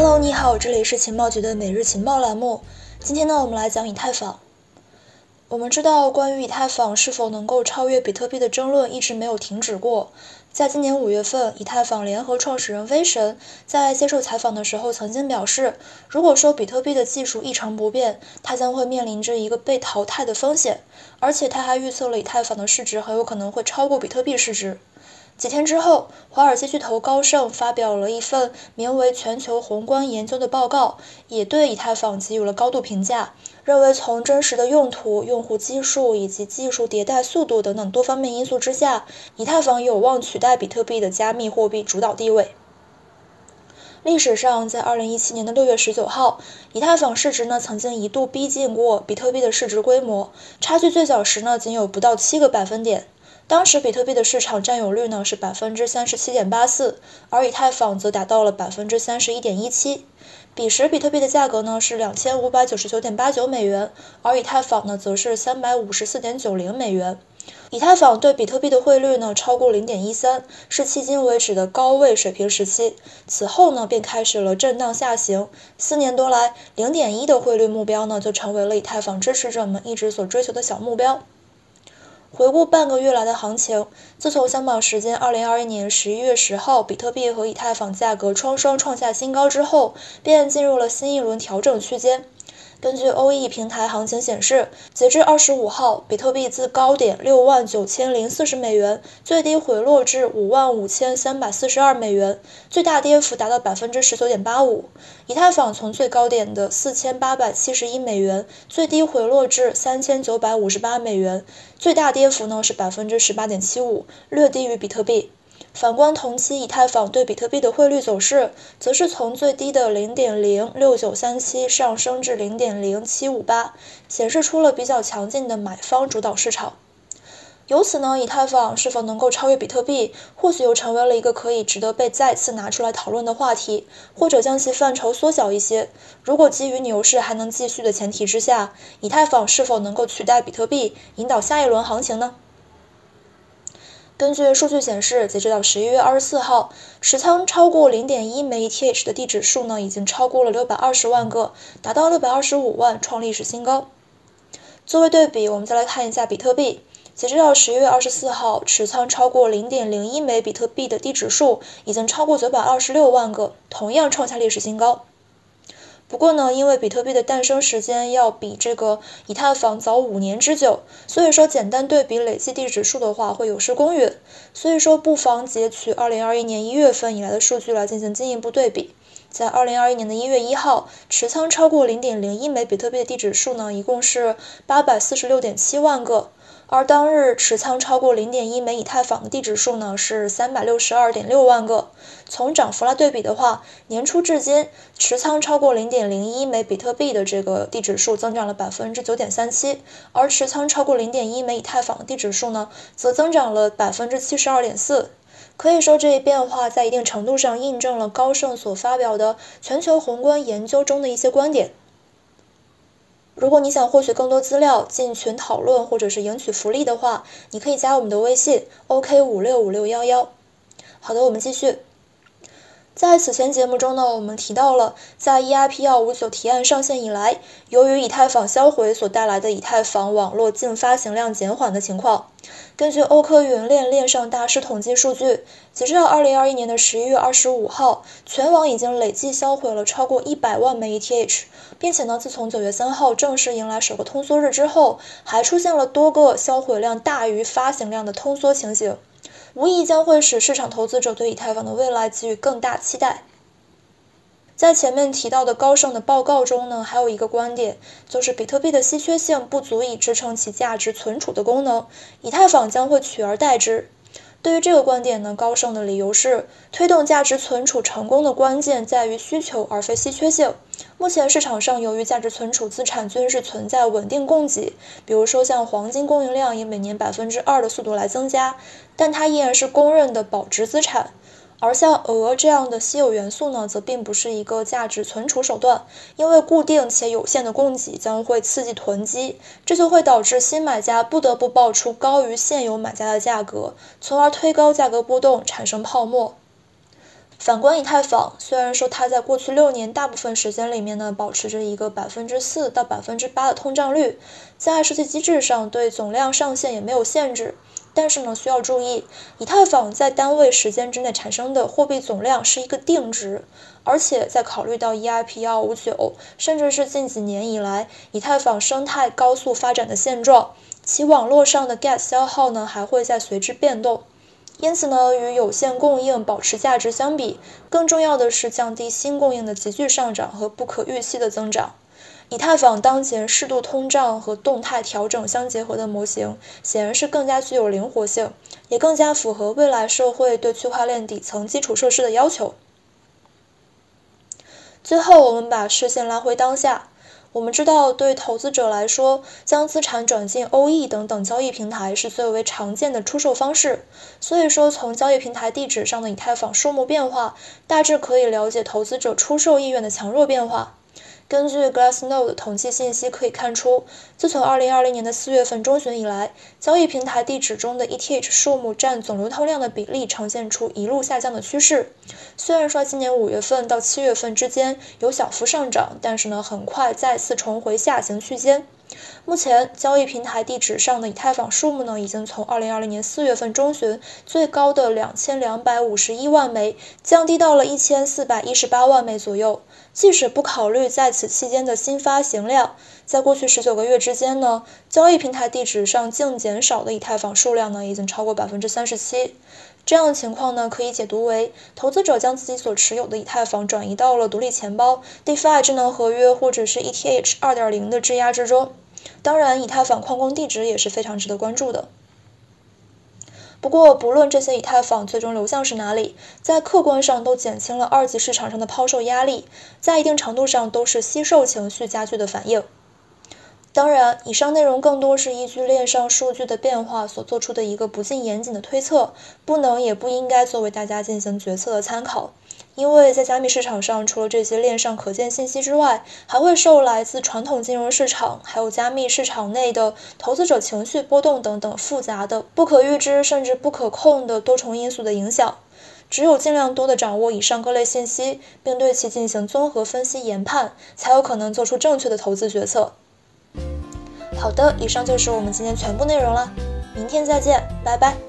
Hello，你好，这里是情报局的每日情报栏目。今天呢，我们来讲以太坊。我们知道，关于以太坊是否能够超越比特币的争论一直没有停止过。在今年五月份，以太坊联合创始人威神在接受采访的时候曾经表示，如果说比特币的技术一成不变，它将会面临着一个被淘汰的风险。而且他还预测了以太坊的市值很有可能会超过比特币市值。几天之后，华尔街巨头高盛发表了一份名为《全球宏观研究》的报告，也对以太坊给予了高度评价，认为从真实的用途、用户基数以及技术迭代速度等等多方面因素之下，以太坊有望取代比特币的加密货币主导地位。历史上，在2017年的6月19号，以太坊市值呢曾经一度逼近过比特币的市值规模，差距最小时呢仅有不到七个百分点。当时比特币的市场占有率呢是百分之三十七点八四，而以太坊则达到了百分之三十一点一七。彼时比特币的价格呢是两千五百九十九点八九美元，而以太坊呢则是三百五十四点九零美元。以太坊对比特币的汇率呢超过零点一三，是迄今为止的高位水平时期。此后呢便开始了震荡下行，四年多来，零点一的汇率目标呢就成为了以太坊支持者们一直所追求的小目标。回顾半个月来的行情，自从香港时间二零二一年十一月十号，比特币和以太坊价格双双创下新高之后，便进入了新一轮调整区间。根据 OE 平台行情显示，截至二十五号，比特币自高点六万九千零四十美元，最低回落至五万五千三百四十二美元，最大跌幅达到百分之十九点八五。以太坊从最高点的四千八百七十一美元，最低回落至三千九百五十八美元，最大跌幅呢是百分之十八点七五，略低于比特币。反观同期以太坊对比特币的汇率走势，则是从最低的零点零六九三七上升至零点零七五八，显示出了比较强劲的买方主导市场。由此呢，以太坊是否能够超越比特币，或许又成为了一个可以值得被再次拿出来讨论的话题，或者将其范畴缩小一些。如果基于牛市还能继续的前提之下，以太坊是否能够取代比特币，引导下一轮行情呢？根据数据显示，截止到十一月二十四号，持仓超过零点一枚 ETH 的地址数呢，已经超过了六百二十万个，达到六百二十五万，创历史新高。作为对比，我们再来看一下比特币，截止到十一月二十四号，持仓超过零点零一枚比特币的地址数已经超过九百二十六万个，同样创下历史新高。不过呢，因为比特币的诞生时间要比这个以太坊早五年之久，所以说简单对比累计地址数的话会有失公允。所以说不妨截取二零二一年一月份以来的数据来进行进一步对比。在二零二一年的一月一号，持仓超过零点零一枚比特币的地址数呢，一共是八百四十六点七万个。而当日持仓超过零点一枚以太坊的地址数呢是三百六十二点六万个。从涨幅来对比的话，年初至今持仓超过零点零一枚比特币的这个地址数增长了百分之九点三七，而持仓超过零点一枚以太坊的地址数呢，则增长了百分之七十二点四。可以说，这一变化在一定程度上印证了高盛所发表的全球宏观研究中的一些观点。如果你想获取更多资料、进群讨论或者是赢取福利的话，你可以加我们的微信：OK 五六五六幺幺。好的，我们继续。在此前节目中呢，我们提到了，在 EIP 幺五九提案上线以来，由于以太坊销毁所带来的以太坊网络净发行量减缓的情况。根据欧科云链链上大师统计数据，截至到二零二一年的十一月二十五号，全网已经累计销毁了超过一百万枚 ETH，并且呢，自从九月三号正式迎来首个通缩日之后，还出现了多个销毁量大于发行量的通缩情形。无疑将会使市场投资者对以太坊的未来给予更大期待。在前面提到的高盛的报告中呢，还有一个观点，就是比特币的稀缺性不足以支撑其价值存储的功能，以太坊将会取而代之。对于这个观点呢，高盛的理由是，推动价值存储成功的关键在于需求而非稀缺性。目前市场上由于价值存储资产均是存在稳定供给，比如说像黄金供应量以每年百分之二的速度来增加，但它依然是公认的保值资产。而像铀这样的稀有元素呢，则并不是一个价值存储手段，因为固定且有限的供给将会刺激囤积，这就会导致新买家不得不报出高于现有买家的价格，从而推高价格波动，产生泡沫。反观以太坊，虽然说它在过去六年大部分时间里面呢，保持着一个百分之四到百分之八的通胀率，在设计机制上对总量上限也没有限制，但是呢，需要注意，以太坊在单位时间之内产生的货币总量是一个定值，而且在考虑到 EIP 幺五九，甚至是近几年以来以太坊生态高速发展的现状，其网络上的 gas 消耗呢还会在随之变动。因此呢，与有限供应保持价值相比，更重要的是降低新供应的急剧上涨和不可预期的增长。以太坊当前适度通胀和动态调整相结合的模型，显然是更加具有灵活性，也更加符合未来社会对区块链底层基础设施的要求。最后，我们把视线拉回当下。我们知道，对投资者来说，将资产转进 OE 等等交易平台是最为常见的出售方式。所以说，从交易平台地址上的以太坊数目变化，大致可以了解投资者出售意愿的强弱变化。根据 Glassnode 统计信息可以看出，自从2020年的4月份中旬以来，交易平台地址中的 ETH 数目占总流通量的比例呈现出一路下降的趋势。虽然说今年5月份到7月份之间有小幅上涨，但是呢，很快再次重回下行区间。目前交易平台地址上的以太坊数目呢，已经从2020年4月份中旬最高的2251万枚，降低到了1418万枚左右。即使不考虑在此期间的新发行量，在过去十九个月之间呢，交易平台地址上净减少的以太坊数量呢，已经超过百分之三十七。这样的情况呢，可以解读为投资者将自己所持有的以太坊转移到了独立钱包、DeFi 智能合约或者是 ETH 二点零的质押之中。当然，以太坊矿工地址也是非常值得关注的。不过，不论这些以太坊最终流向是哪里，在客观上都减轻了二级市场上的抛售压力，在一定程度上都是惜售情绪加剧的反应。当然，以上内容更多是依据链上数据的变化所做出的一个不尽严谨的推测，不能也不应该作为大家进行决策的参考。因为在加密市场上，除了这些链上可见信息之外，还会受来自传统金融市场，还有加密市场内的投资者情绪波动等等复杂的、不可预知甚至不可控的多重因素的影响。只有尽量多的掌握以上各类信息，并对其进行综合分析研判，才有可能做出正确的投资决策。好的，以上就是我们今天全部内容了，明天再见，拜拜。